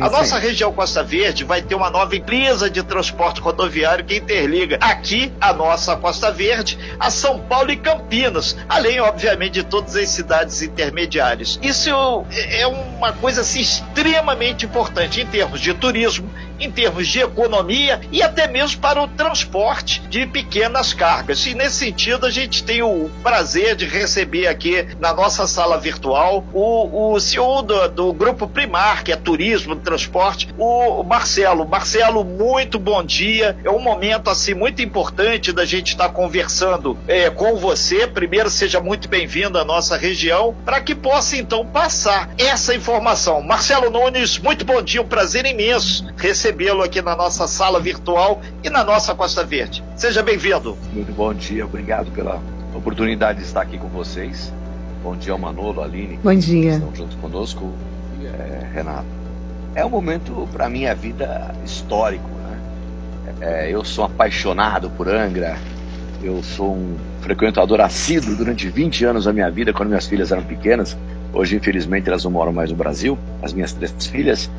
É a nossa região Costa Verde vai ter uma nova empresa de transporte rodoviário que interliga aqui a nossa Costa Verde a São Paulo e Campinas, além, obviamente, de todas as cidades intermediárias. Isso é uma coisa assim, extremamente importante em termos de turismo, em termos de economia e até mesmo para o transporte de pequenas cargas. E nesse sentido, a gente tem o prazer de receber aqui na nossa sala virtual o, o CEO do, do Grupo Primar, que é Turismo e Transporte, o Marcelo. Marcelo, muito bom dia. É um momento assim muito importante da gente estar conversando é, com você. Primeiro, seja muito bem-vindo à nossa região, para que possa então passar essa informação. Marcelo Nunes, muito bom dia, um prazer imenso receber recebê-lo aqui na nossa sala virtual e na nossa Costa Verde. Seja bem-vindo. Muito bom dia, obrigado pela oportunidade de estar aqui com vocês. Bom dia ao Manolo, Aline. Bom dia. Estão junto conosco, é, Renato. É um momento para minha vida histórico, né? É, eu sou apaixonado por Angra. Eu sou um frequentador assíduo durante 20 anos da minha vida, quando minhas filhas eram pequenas. Hoje, infelizmente, elas não moram mais no Brasil, as minhas três filhas.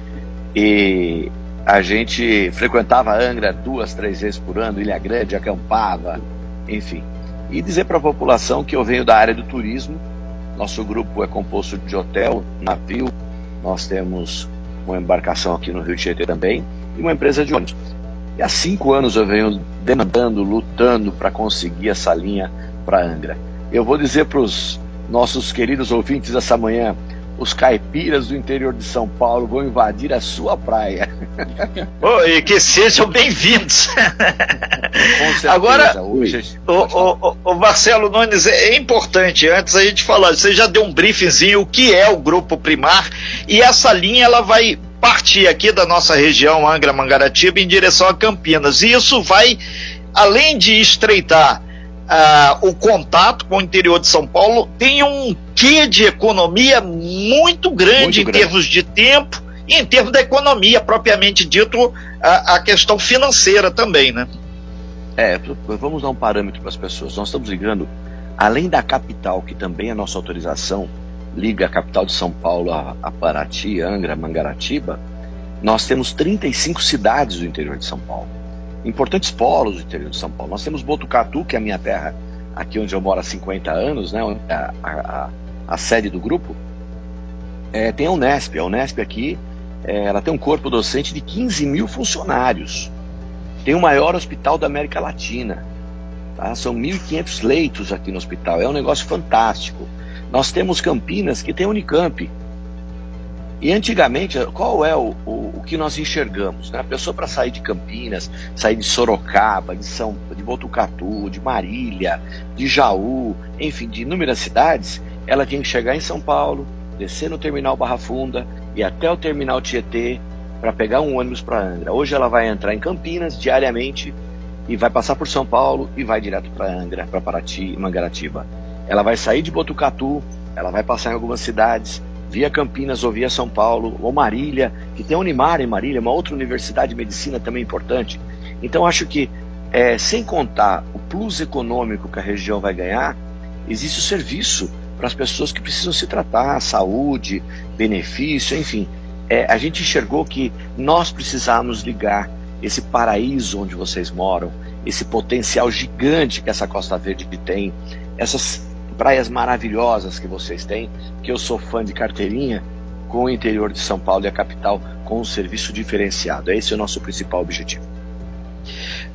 E a gente frequentava Angra duas, três vezes por ano, Ilha Grande, acampava, enfim. E dizer para a população que eu venho da área do turismo. Nosso grupo é composto de hotel, navio, nós temos uma embarcação aqui no Rio de Janeiro também e uma empresa de ônibus. E há cinco anos eu venho demandando, lutando para conseguir essa linha para Angra. Eu vou dizer para os nossos queridos ouvintes essa manhã, os caipiras do interior de São Paulo vão invadir a sua praia. oh, e que sejam bem-vindos. Agora, hoje, o, o, o, Marcelo Nunes, é importante, antes a gente falar, você já deu um briefzinho o que é o Grupo Primar, e essa linha ela vai partir aqui da nossa região, Angra Mangaratiba, em direção a Campinas. E isso vai, além de estreitar uh, o contato com o interior de São Paulo tem um quê de economia muito grande muito em grande. termos de tempo e em termos da economia propriamente dito, a, a questão financeira também, né? É, vamos dar um parâmetro para as pessoas. Nós estamos ligando, além da capital, que também é nossa autorização, liga a capital de São Paulo a, a Paraty, Angra, Mangaratiba, nós temos 35 cidades do interior de São Paulo importantes polos do interior de São Paulo. Nós temos Botucatu, que é a minha terra, aqui onde eu moro há 50 anos, né, a, a, a sede do grupo. É, tem a Unesp. A Unesp aqui, é, ela tem um corpo docente de 15 mil funcionários. Tem o maior hospital da América Latina. Tá? São 1.500 leitos aqui no hospital. É um negócio fantástico. Nós temos Campinas, que tem Unicamp, e antigamente, qual é o, o, o que nós enxergamos? Né? A pessoa para sair de Campinas, sair de Sorocaba, de São, de Botucatu, de Marília, de Jaú, enfim, de inúmeras cidades, ela tinha que chegar em São Paulo, descer no terminal Barra Funda e até o terminal Tietê para pegar um ônibus para Angra. Hoje ela vai entrar em Campinas diariamente e vai passar por São Paulo e vai direto para Angra, para Paraty e Mangaratiba. Ela vai sair de Botucatu, ela vai passar em algumas cidades, via Campinas ou via São Paulo, ou Marília, que tem a Unimar em Marília, uma outra universidade de medicina também importante. Então acho que, é, sem contar o plus econômico que a região vai ganhar, existe o serviço para as pessoas que precisam se tratar, saúde, benefício, enfim. É, a gente enxergou que nós precisamos ligar esse paraíso onde vocês moram, esse potencial gigante que essa Costa Verde tem, essas praias maravilhosas que vocês têm, que eu sou fã de carteirinha, com o interior de São Paulo e a capital com um serviço diferenciado. Esse é o nosso principal objetivo.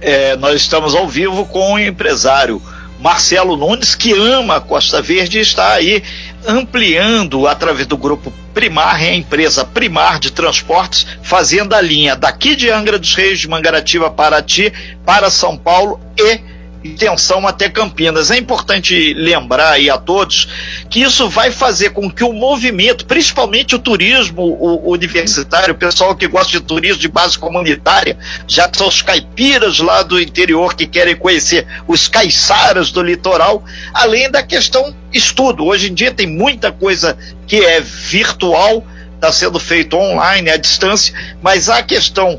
É, nós estamos ao vivo com o empresário Marcelo Nunes, que ama a Costa Verde está aí ampliando através do grupo Primar, a empresa Primar de Transportes, fazendo a linha daqui de Angra dos Reis, de Mangaratiba, Paraty, para São Paulo e extensão até Campinas. É importante lembrar aí a todos que isso vai fazer com que o movimento, principalmente o turismo universitário, o pessoal que gosta de turismo de base comunitária, já que são os caipiras lá do interior que querem conhecer os caiçaras do litoral, além da questão estudo. Hoje em dia tem muita coisa que é virtual, está sendo feito online, à distância, mas a questão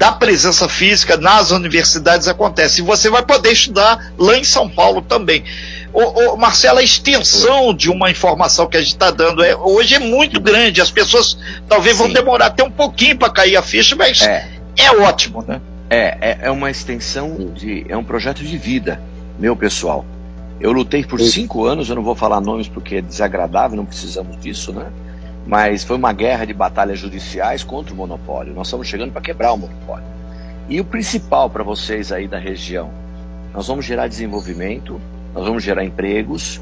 da presença física nas universidades acontece. E você vai poder estudar lá em São Paulo também. Ô, Marcelo, a extensão de uma informação que a gente está dando é, hoje é muito grande. As pessoas talvez Sim. vão demorar até um pouquinho para cair a ficha, mas é. é ótimo, né? É, é, é, uma extensão de. é um projeto de vida, meu pessoal. Eu lutei por cinco anos, eu não vou falar nomes porque é desagradável, não precisamos disso, né? Mas foi uma guerra de batalhas judiciais contra o monopólio. Nós estamos chegando para quebrar o monopólio. E o principal para vocês aí da região, nós vamos gerar desenvolvimento, nós vamos gerar empregos,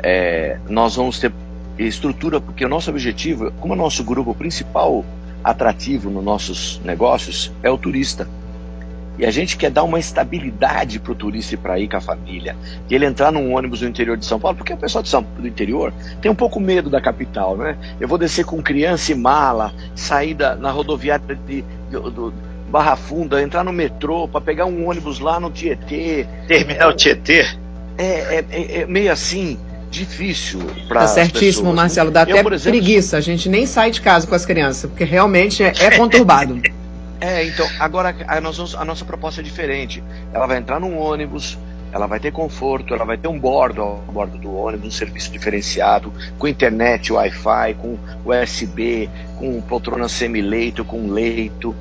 é, nós vamos ter estrutura, porque o nosso objetivo, como o nosso grupo principal atrativo nos nossos negócios é o turista. E a gente quer dar uma estabilidade para o turista ir para ir com a família. E ele entrar num ônibus no interior de São Paulo, porque o pessoal de São, do interior tem um pouco medo da capital, né? Eu vou descer com criança e mala, sair da, na rodoviária de, de, de Barra Funda, entrar no metrô para pegar um ônibus lá no Tietê. Terminal Tietê? É, é, é, é meio assim difícil para Tá certíssimo, pessoas. Marcelo. Dá eu, até exemplo, preguiça. A gente nem sai de casa com as crianças, porque realmente é, é conturbado. É, então, agora a, nossa, a nossa proposta é diferente. Ela vai entrar num ônibus, ela vai ter conforto, ela vai ter um bordo ao bordo do ônibus, um serviço diferenciado, com internet, Wi-Fi, com USB, com poltrona semi-leito, com leito,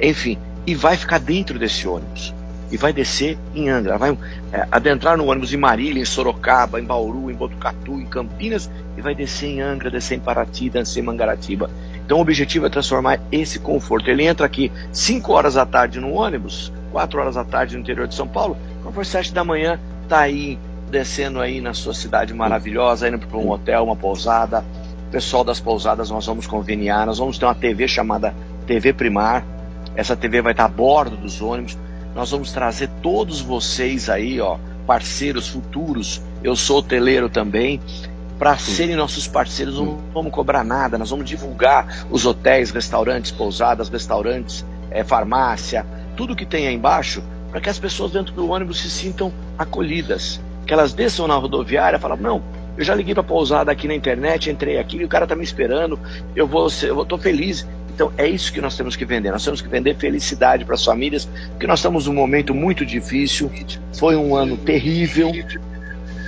enfim, e vai ficar dentro desse ônibus. E vai descer em Angra, vai é, adentrar no ônibus em Marília, em Sorocaba, em Bauru, em Botucatu, em Campinas, e vai descer em Angra, descer em Paraty, descer em Mangaratiba. Então o objetivo é transformar esse conforto. Ele entra aqui 5 horas da tarde no ônibus, 4 horas da tarde no interior de São Paulo, quando for 7 da manhã, tá aí descendo aí na sua cidade maravilhosa, indo para um hotel, uma pousada. Pessoal das pousadas, nós vamos conveniar, nós vamos ter uma TV chamada TV Primar. Essa TV vai estar a bordo dos ônibus. Nós vamos trazer todos vocês aí, ó, parceiros futuros. Eu sou hoteleiro também para serem nossos parceiros, não vamos cobrar nada, nós vamos divulgar os hotéis, restaurantes, pousadas, restaurantes, é, farmácia, tudo que tem aí embaixo, para que as pessoas dentro do ônibus se sintam acolhidas. Que elas desçam na rodoviária e falam, não, eu já liguei para pousada aqui na internet, entrei aqui, e o cara está me esperando, eu vou, eu estou feliz. Então é isso que nós temos que vender. Nós temos que vender felicidade para as famílias, porque nós estamos num momento muito difícil. Foi um ano terrível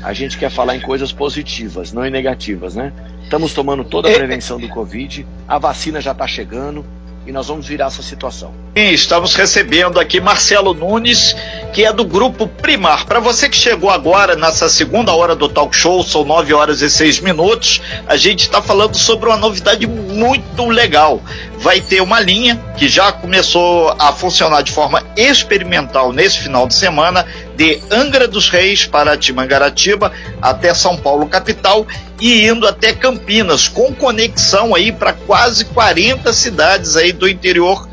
a gente quer falar em coisas positivas, não em negativas, né? Estamos tomando toda a é. prevenção do Covid, a vacina já está chegando e nós vamos virar essa situação. Estamos recebendo aqui Marcelo Nunes, que é do Grupo Primar. Para você que chegou agora nessa segunda hora do talk show, são nove horas e seis minutos, a gente está falando sobre uma novidade muito legal. Vai ter uma linha que já começou a funcionar de forma experimental nesse final de semana, de Angra dos Reis para Timangaratiba até São Paulo capital e indo até Campinas, com conexão aí para quase 40 cidades aí do interior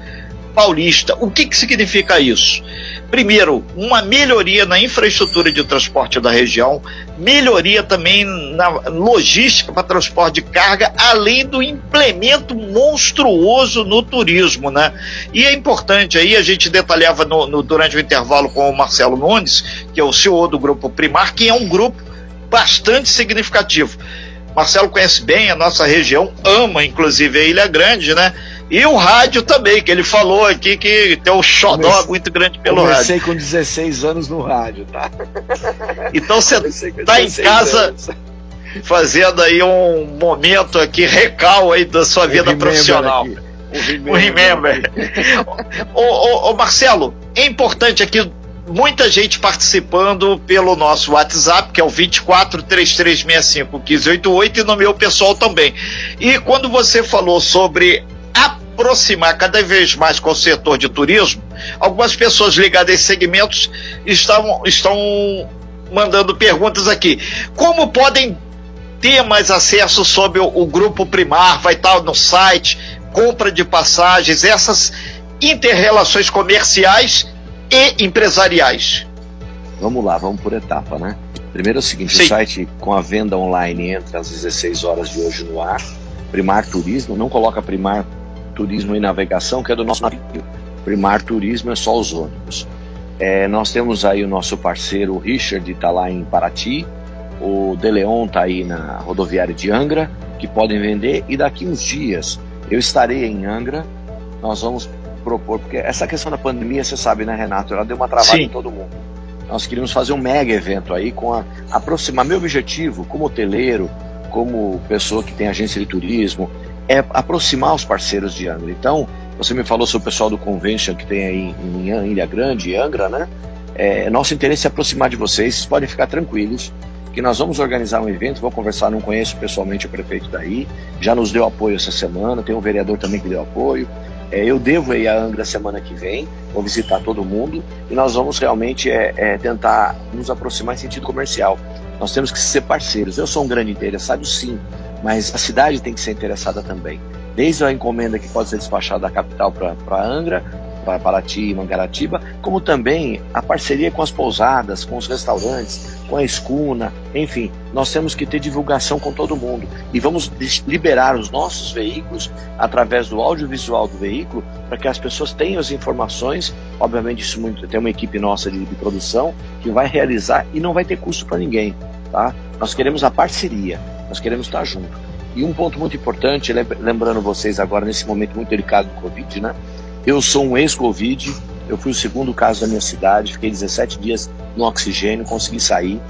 paulista. O que, que significa isso? Primeiro, uma melhoria na infraestrutura de transporte da região, melhoria também na logística para transporte de carga, além do implemento monstruoso no turismo, né? E é importante aí, a gente detalhava no, no, durante o intervalo com o Marcelo Nunes, que é o CEO do Grupo Primar, que é um grupo bastante significativo. Marcelo conhece bem a nossa região, ama inclusive a Ilha Grande, né? E o rádio também, que ele falou aqui que tem um xodó comecei, muito grande pelo comecei rádio. Comecei com 16 anos no rádio, tá? Então você tá em casa anos. fazendo aí um momento aqui, recal aí da sua vida profissional. Aqui. O remember. O, ô, ô, Marcelo, é importante aqui muita gente participando pelo nosso WhatsApp, que é o 243365 1588 e no meu pessoal também. E quando você falou sobre aproximar cada vez mais com o setor de turismo, algumas pessoas ligadas a esses segmentos estão, estão mandando perguntas aqui. Como podem ter mais acesso sobre o, o grupo Primar? Vai estar no site, compra de passagens, essas interrelações comerciais e empresariais. Vamos lá, vamos por etapa, né? Primeiro é o seguinte, Sim. o site com a venda online entra às 16 horas de hoje no ar. Primar Turismo, não coloca Primar Turismo e Navegação, que é do nosso navio. Primar Turismo é só os ônibus. É, nós temos aí o nosso parceiro Richard, está lá em Paraty, o Deleon está aí na rodoviária de Angra, que podem vender, e daqui uns dias eu estarei em Angra, nós vamos propor, porque essa questão da pandemia, você sabe, né, Renato, ela deu uma travada Sim. em todo mundo. nós queríamos fazer um mega evento aí com a aproximar meu objetivo como hoteleiro, como pessoa que tem agência de turismo, é aproximar os parceiros de Angra. Então, você me falou sobre o pessoal do convention que tem aí em Ilha Grande, Angra, né? É, nosso interesse é aproximar de vocês, vocês podem ficar tranquilos que nós vamos organizar um evento, vou conversar, não conheço pessoalmente o prefeito daí, já nos deu apoio essa semana, tem um vereador também que deu apoio. É, eu devo ir a Angra semana que vem, vou visitar todo mundo e nós vamos realmente é, é, tentar nos aproximar em sentido comercial. Nós temos que ser parceiros. Eu sou um grande interessado, sim, mas a cidade tem que ser interessada também. Desde a encomenda que pode ser despachada da capital para Angra, para Paraty e Mangaratiba, como também a parceria com as pousadas, com os restaurantes, com a escuna, enfim, nós temos que ter divulgação com todo mundo e vamos liberar os nossos veículos através do audiovisual do veículo para que as pessoas tenham as informações. Obviamente, isso muito, tem uma equipe nossa de, de produção que vai realizar e não vai ter custo para ninguém, tá? Nós queremos a parceria, nós queremos estar junto. E um ponto muito importante, lembrando vocês agora nesse momento muito delicado do Covid, né? Eu sou um ex-Covid, eu fui o segundo caso da minha cidade, fiquei 17 dias no oxigênio, consegui sair.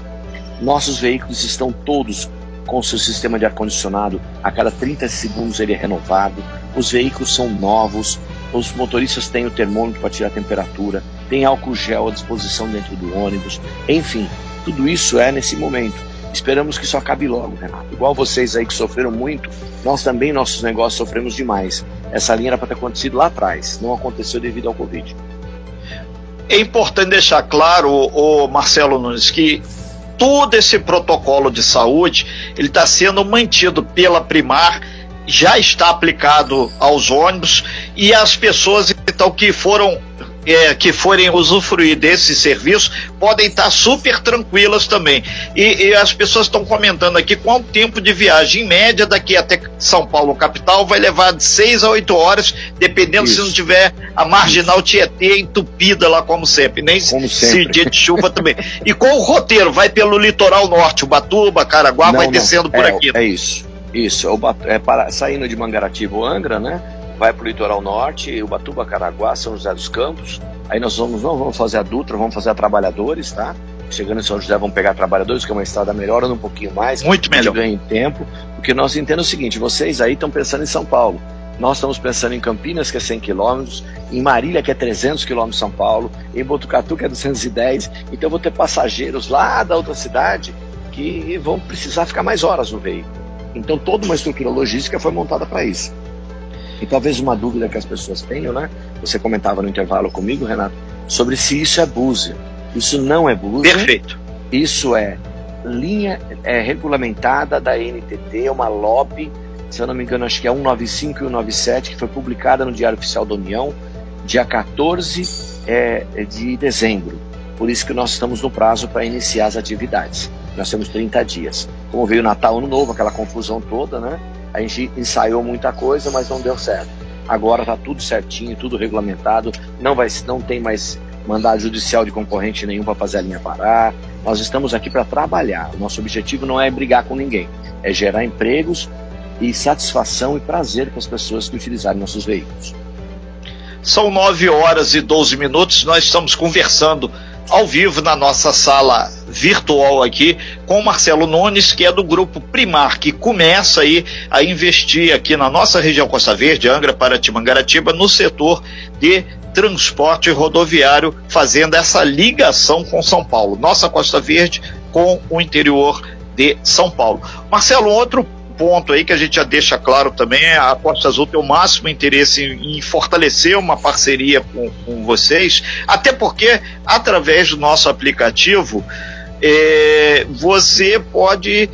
Nossos veículos estão todos com seu sistema de ar-condicionado, a cada 30 segundos ele é renovado, os veículos são novos, os motoristas têm o termômetro para tirar a temperatura, tem álcool gel à disposição dentro do ônibus, enfim, tudo isso é nesse momento. Esperamos que isso acabe logo, Renato. Igual vocês aí que sofreram muito, nós também, nossos negócios, sofremos demais. Essa linha era para ter acontecido lá atrás, não aconteceu devido ao Covid. É importante deixar claro, o Marcelo Nunes, que todo esse protocolo de saúde ele está sendo mantido pela Primar, já está aplicado aos ônibus e as pessoas então que foram é, que forem usufruir desse serviço podem estar super tranquilas também. E, e as pessoas estão comentando aqui qual tempo de viagem, em média, daqui até São Paulo, capital, vai levar de 6 a 8 horas, dependendo Isso. se não tiver a marginal Isso. Tietê entupida lá, como sempre. Nem como sempre. se dia de chuva também. E qual o roteiro? Vai pelo litoral norte, Ubatuba, Caraguá, não, vai não. descendo por é, aqui. É isso. Isso, é, para, saindo de Mangaratiba ou Angra, né? Vai para o litoral norte, Ubatuba, Caraguá, São José dos Campos. Aí nós vamos, não vamos fazer a Dutra, vamos fazer a Trabalhadores, tá? Chegando em São José, vamos pegar Trabalhadores, que é uma estrada melhor, um pouquinho mais. Muito melhor. ganha em tempo, porque nós entendemos o seguinte: vocês aí estão pensando em São Paulo. Nós estamos pensando em Campinas, que é 100 quilômetros, em Marília, que é 300 quilômetros de São Paulo, em Botucatu, que é 210. Então eu vou ter passageiros lá da outra cidade que vão precisar ficar mais horas no veículo. Então toda uma estrutura logística foi montada para isso. E talvez uma dúvida que as pessoas tenham, né? Você comentava no intervalo comigo, Renato, sobre se isso é búzia. Isso não é búzia. Perfeito. Isso é linha é, regulamentada da NTT, é uma lobby, se eu não me engano, acho que é 195 e 197, que foi publicada no Diário Oficial da União, dia 14 é, de dezembro. Por isso que nós estamos no prazo para iniciar as atividades. Nós temos 30 dias. Como veio o Natal, Ano Novo, aquela confusão toda, né? A gente ensaiou muita coisa, mas não deu certo. Agora está tudo certinho, tudo regulamentado, não, vai, não tem mais mandado judicial de concorrente nenhum para fazer a linha parar. Nós estamos aqui para trabalhar. O nosso objetivo não é brigar com ninguém, é gerar empregos e satisfação e prazer para as pessoas que utilizarem nossos veículos. São 9 horas e 12 minutos, nós estamos conversando ao vivo na nossa sala virtual aqui com o Marcelo Nunes, que é do grupo Primar, que começa aí a investir aqui na nossa região Costa Verde, Angra, Paraty, Mangaratiba, no setor de transporte rodoviário, fazendo essa ligação com São Paulo, nossa Costa Verde com o interior de São Paulo. Marcelo, outro ponto aí que a gente já deixa claro também é a Costa Azul tem o máximo interesse em, em fortalecer uma parceria com, com, vocês, até porque através do nosso aplicativo é, você pode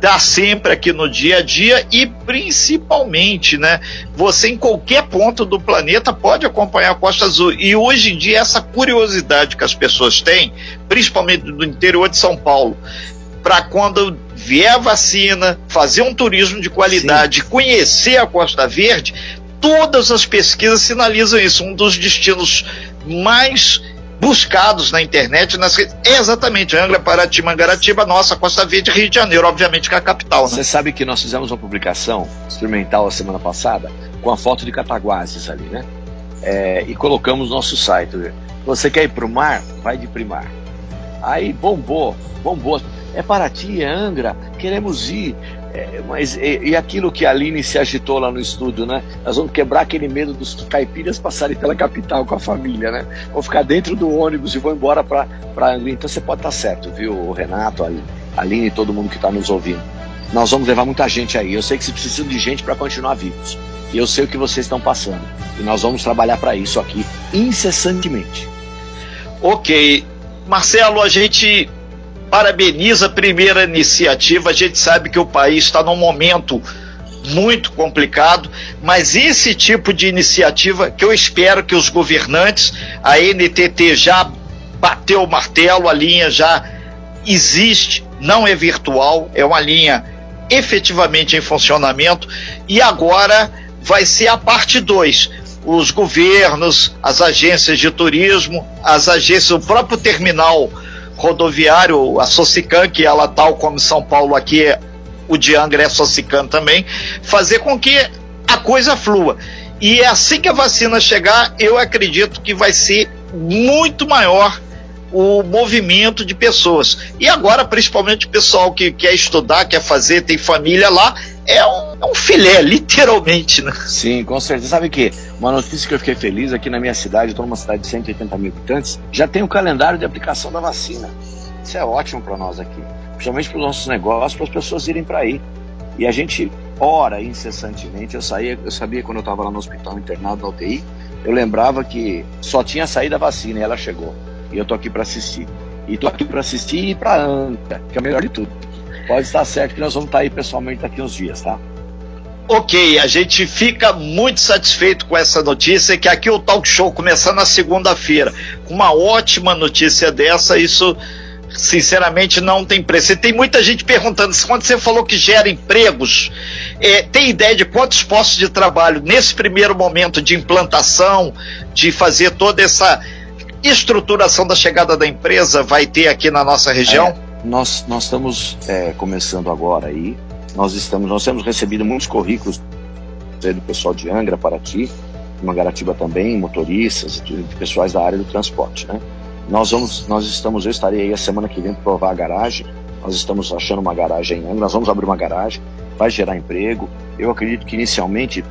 dar sempre aqui no dia a dia e principalmente, né? Você em qualquer ponto do planeta pode acompanhar a Costa Azul. E hoje em dia essa curiosidade que as pessoas têm, principalmente do interior de São Paulo, para quando vier a vacina, fazer um turismo de qualidade, Sim. conhecer a Costa Verde, todas as pesquisas sinalizam isso. Um dos destinos mais buscados na internet, nas exatamente Angra, Paraty, Mangaratiba, nossa Costa Verde, Rio de Janeiro, obviamente que é a capital. Né? Você sabe que nós fizemos uma publicação experimental a semana passada com a foto de Cataguases ali, né? É, e colocamos no nosso site. Você quer ir para o mar? Vai de primar. Aí bombou, bombou. É Paraty, é Angra, queremos ir. É, mas e, e, aquilo que a Aline se agitou lá no estúdio, né? Nós vamos quebrar aquele medo dos caipiras passarem pela capital com a família, né? Vou ficar dentro do ônibus e vou embora para Angra. Então você pode estar certo, viu, Renato, a Aline e todo mundo que está nos ouvindo. Nós vamos levar muita gente aí. Eu sei que vocês precisam de gente para continuar vivos. E eu sei o que vocês estão passando. E nós vamos trabalhar para isso aqui incessantemente. Ok. Marcelo, a gente parabeniza a primeira iniciativa. A gente sabe que o país está num momento muito complicado, mas esse tipo de iniciativa que eu espero que os governantes, a NTT já bateu o martelo, a linha já existe, não é virtual, é uma linha efetivamente em funcionamento e agora vai ser a parte 2. Os governos, as agências de turismo, as agências, o próprio terminal rodoviário, a Socican, que ela tal como São Paulo aqui, o de Angra é Socican também, fazer com que a coisa flua. E é assim que a vacina chegar, eu acredito que vai ser muito maior o movimento de pessoas. E agora, principalmente o pessoal que quer estudar, quer fazer, tem família lá, é um, é um filé, literalmente, né? Sim, com certeza. Sabe que uma notícia que eu fiquei feliz aqui na minha cidade, estou numa cidade de 180 mil habitantes, já tem o calendário de aplicação da vacina. Isso é ótimo para nós aqui, principalmente para os nossos negócios, para as pessoas irem para aí. E a gente ora incessantemente. Eu saía, eu sabia quando eu estava lá no hospital internado na UTI, eu lembrava que só tinha saído a vacina e ela chegou. E eu tô aqui para assistir. E tô aqui para assistir e para Anca, que é o melhor de tudo pode estar certo que nós vamos estar aí pessoalmente daqui uns dias, tá? Ok, a gente fica muito satisfeito com essa notícia, que aqui o Talk Show começando na segunda-feira, com uma ótima notícia dessa, isso sinceramente não tem preço. E tem muita gente perguntando, quando você falou que gera empregos, é, tem ideia de quantos postos de trabalho nesse primeiro momento de implantação, de fazer toda essa estruturação da chegada da empresa vai ter aqui na nossa região? É nós, nós estamos é, começando agora aí. Nós estamos, nós temos recebido muitos currículos do pessoal de Angra, Paraty, Mangaratiba também, motoristas, pessoais da área do transporte, né? Nós vamos, nós estamos, eu estarei aí a semana que vem provar a garagem. Nós estamos achando uma garagem em Angra, nós vamos abrir uma garagem, vai gerar emprego. Eu acredito que inicialmente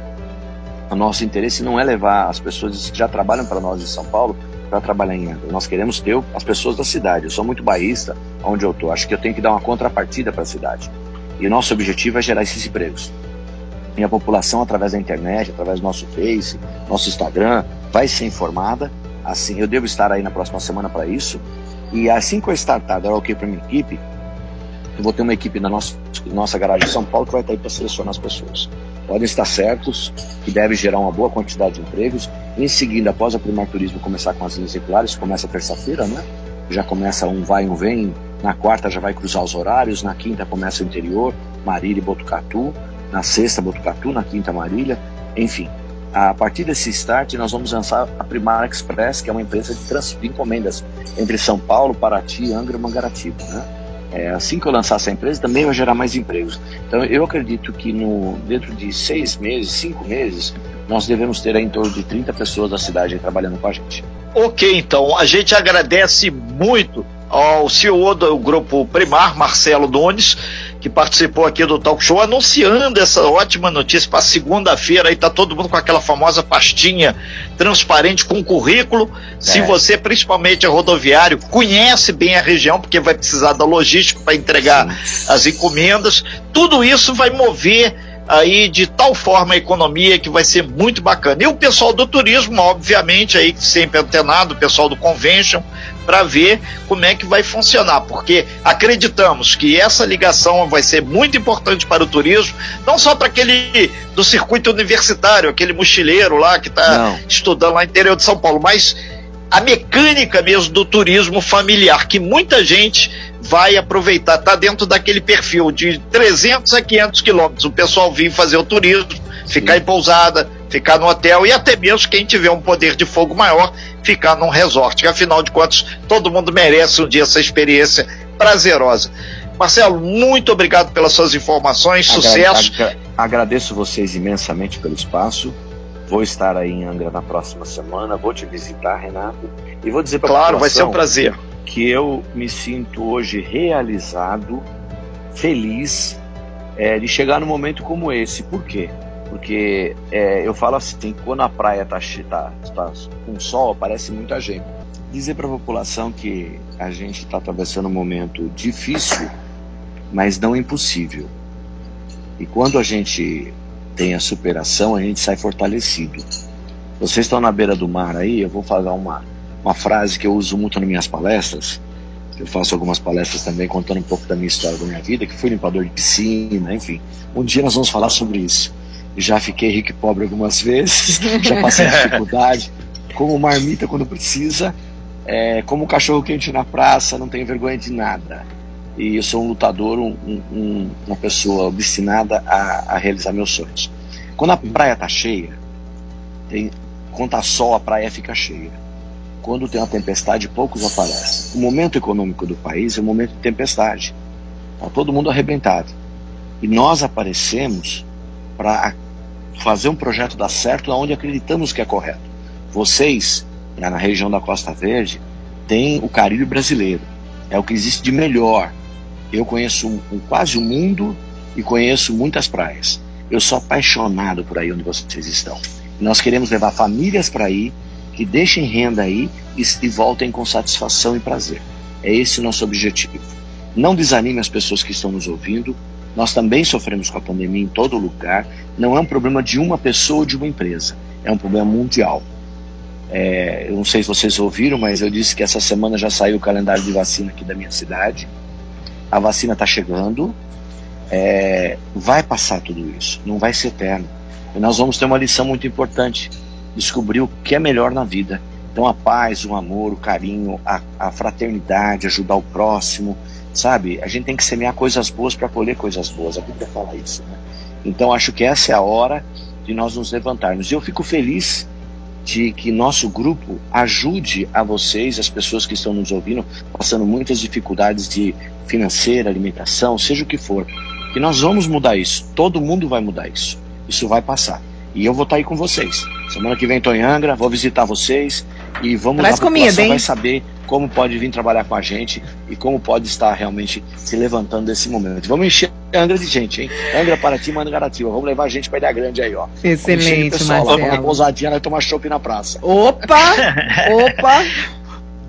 o nosso interesse não é levar as pessoas que já trabalham para nós em São Paulo para trabalhar em Angra. Nós queremos ter as pessoas da cidade. Eu sou muito baísta onde eu estou. Acho que eu tenho que dar uma contrapartida para a cidade. E o nosso objetivo é gerar esses empregos. E a população, através da internet, através do nosso Face, nosso Instagram, vai ser informada. Assim, eu devo estar aí na próxima semana para isso. E assim que eu startar, dar ok para minha equipe, eu vou ter uma equipe na nossa, nossa garagem de São Paulo que vai estar aí para selecionar as pessoas podem estar certos que deve gerar uma boa quantidade de empregos. Em seguida, após a Primar Turismo começar com as linhas regulares, começa terça-feira, né? Já começa um vai um vem. Na quarta já vai cruzar os horários. Na quinta começa o interior, Marília e Botucatu. Na sexta, Botucatu. Na quinta, Marília. Enfim, a partir desse start, nós vamos lançar a Primar Express, que é uma empresa de, de encomendas entre São Paulo, Paraty, Angra e Mangaratiba, né? É, assim que eu lançar essa empresa, também vai gerar mais empregos. Então, eu acredito que no, dentro de seis meses, cinco meses, nós devemos ter em torno de 30 pessoas da cidade trabalhando com a gente. Ok, então, a gente agradece muito ao CEO do grupo Primar, Marcelo Nunes, que participou aqui do Talk Show, anunciando essa ótima notícia para segunda-feira. Aí tá todo mundo com aquela famosa pastinha transparente com currículo. É. Se você, principalmente é rodoviário, conhece bem a região, porque vai precisar da logística para entregar Sim. as encomendas, tudo isso vai mover aí de tal forma a economia que vai ser muito bacana. E o pessoal do turismo, obviamente, aí sempre antenado, o pessoal do convention, para ver como é que vai funcionar, porque acreditamos que essa ligação vai ser muito importante para o turismo, não só para aquele do circuito universitário, aquele mochileiro lá que está estudando lá no interior de São Paulo, mas a mecânica mesmo do turismo familiar, que muita gente vai aproveitar, está dentro daquele perfil de 300 a 500 quilômetros. O pessoal vir fazer o turismo, ficar Sim. em pousada, ficar no hotel e até mesmo quem tiver um poder de fogo maior, ficar num resort. Que, afinal de contas, todo mundo merece um dia essa experiência prazerosa. Marcelo, muito obrigado pelas suas informações, Agra sucesso. Agra agradeço vocês imensamente pelo espaço. Vou estar aí em Angra na próxima semana, vou te visitar, Renato, e vou dizer para Claro, vai ser um prazer que eu me sinto hoje realizado, feliz é, de chegar num momento como esse. Por quê? Porque é, eu falo assim, quando a praia está tá, tá com sol, aparece muita gente. Dizer para a população que a gente está atravessando um momento difícil, mas não impossível. E quando a gente tem a superação, a gente sai fortalecido. Vocês estão na beira do mar aí, eu vou falar uma, uma frase que eu uso muito nas minhas palestras. Eu faço algumas palestras também contando um pouco da minha história, da minha vida, que fui limpador de piscina, enfim. Um dia nós vamos falar sobre isso. Já fiquei rico e pobre algumas vezes, já passei dificuldade, como marmita quando precisa, é, como cachorro quente na praça, não tenho vergonha de nada. E eu sou um lutador, um, um, uma pessoa obstinada a, a, realizar meus sonhos. Quando a praia está cheia, tem, quando tá sol, a praia fica cheia. Quando tem uma tempestade, poucos aparecem. O momento econômico do país é um momento de tempestade. Está todo mundo arrebentado. E nós aparecemos para fazer um projeto dar certo onde acreditamos que é correto. Vocês, na região da Costa Verde, têm o Caribe brasileiro. É o que existe de melhor. Eu conheço um, um, quase o mundo e conheço muitas praias. Eu sou apaixonado por aí onde vocês estão. Nós queremos levar famílias para aí que deixem renda aí e, e voltem com satisfação e prazer. É esse o nosso objetivo. Não desanime as pessoas que estão nos ouvindo. Nós também sofremos com a pandemia em todo lugar. Não é um problema de uma pessoa ou de uma empresa. É um problema mundial. É, eu não sei se vocês ouviram, mas eu disse que essa semana já saiu o calendário de vacina aqui da minha cidade. A vacina está chegando. É, vai passar tudo isso. Não vai ser eterno. E nós vamos ter uma lição muito importante descobrir o que é melhor na vida. Então a paz, o amor, o carinho, a, a fraternidade, ajudar o próximo, sabe? A gente tem que semear coisas boas para colher coisas boas. A Bíblia fala isso, né? Então acho que essa é a hora de nós nos levantarmos. E eu fico feliz de que nosso grupo ajude a vocês, as pessoas que estão nos ouvindo, passando muitas dificuldades de financeira, alimentação, seja o que for. Que nós vamos mudar isso. Todo mundo vai mudar isso. Isso vai passar. E eu vou estar tá aí com vocês. Semana que vem estou em Angra, vou visitar vocês e vamos Traz a comida, hein? vai saber como pode vir trabalhar com a gente e como pode estar realmente se levantando desse momento. Vamos encher Angra de gente, hein? Angra, Paraty, Mangaratiba. Vamos levar a gente para Ilha Grande aí, ó. Excelente, pessoal, Marcelo. Vamos pousadinha, nós tomar chopp na praça. Opa! Opa!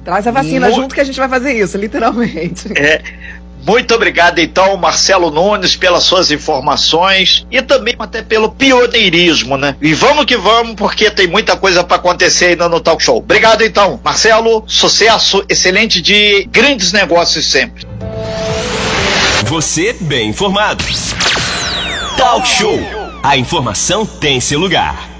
Traz a vacina junto que a gente vai fazer isso, literalmente. É, muito obrigado, então, Marcelo Nunes, pelas suas informações e também até pelo pioneirismo, né? E vamos que vamos, porque tem muita coisa para acontecer ainda no Talk Show. Obrigado, então, Marcelo. Sucesso, excelente de grandes negócios sempre. Você bem informado. Talk Show. A informação tem seu lugar.